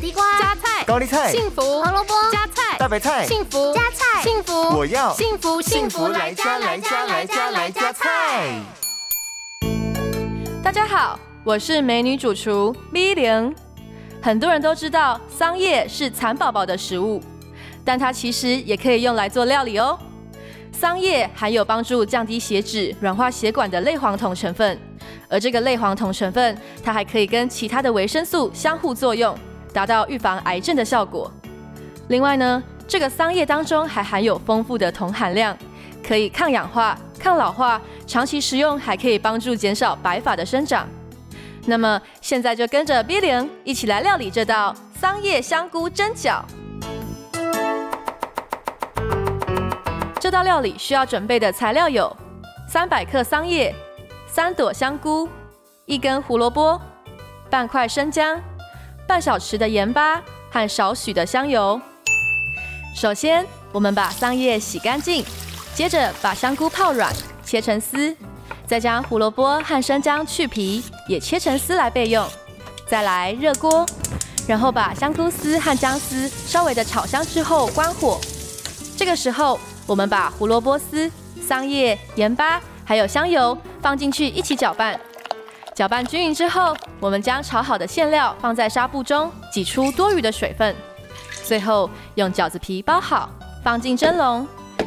地瓜、加菜、高丽菜、幸福、胡萝卜、加菜、大白菜、幸福、加菜、幸福，我要幸福幸福来加来加来加来加菜。大家好，我是美女主厨 V 零。很多人都知道桑叶是蚕宝宝的食物，但它其实也可以用来做料理哦。桑叶含有帮助降低血脂、软化血管的类黄酮成分，而这个类黄酮成分，它还可以跟其他的维生素相互作用，达到预防癌症的效果。另外呢，这个桑叶当中还含有丰富的铜含量，可以抗氧化、抗老化，长期食用还可以帮助减少白发的生长。那么现在就跟着 V 零一起来料理这道桑叶香菇蒸饺。这道料理需要准备的材料有：三百克桑叶、三朵香菇、一根胡萝卜、半块生姜、半小匙的盐巴和少许的香油。首先，我们把桑叶洗干净，接着把香菇泡软，切成丝。再将胡萝卜和生姜去皮，也切成丝来备用。再来热锅，然后把香菇丝和姜丝稍微的炒香之后关火。这个时候，我们把胡萝卜丝、桑叶、盐巴还有香油放进去一起搅拌。搅拌均匀之后，我们将炒好的馅料放在纱布中，挤出多余的水分。最后用饺子皮包好，放进蒸笼，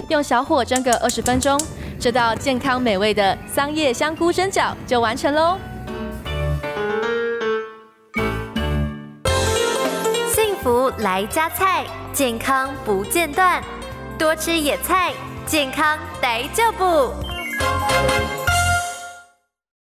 用小火蒸个二十分钟。这道健康美味的桑叶香菇蒸饺就完成喽！幸福来加菜，健康不间断，多吃野菜，健康来就补。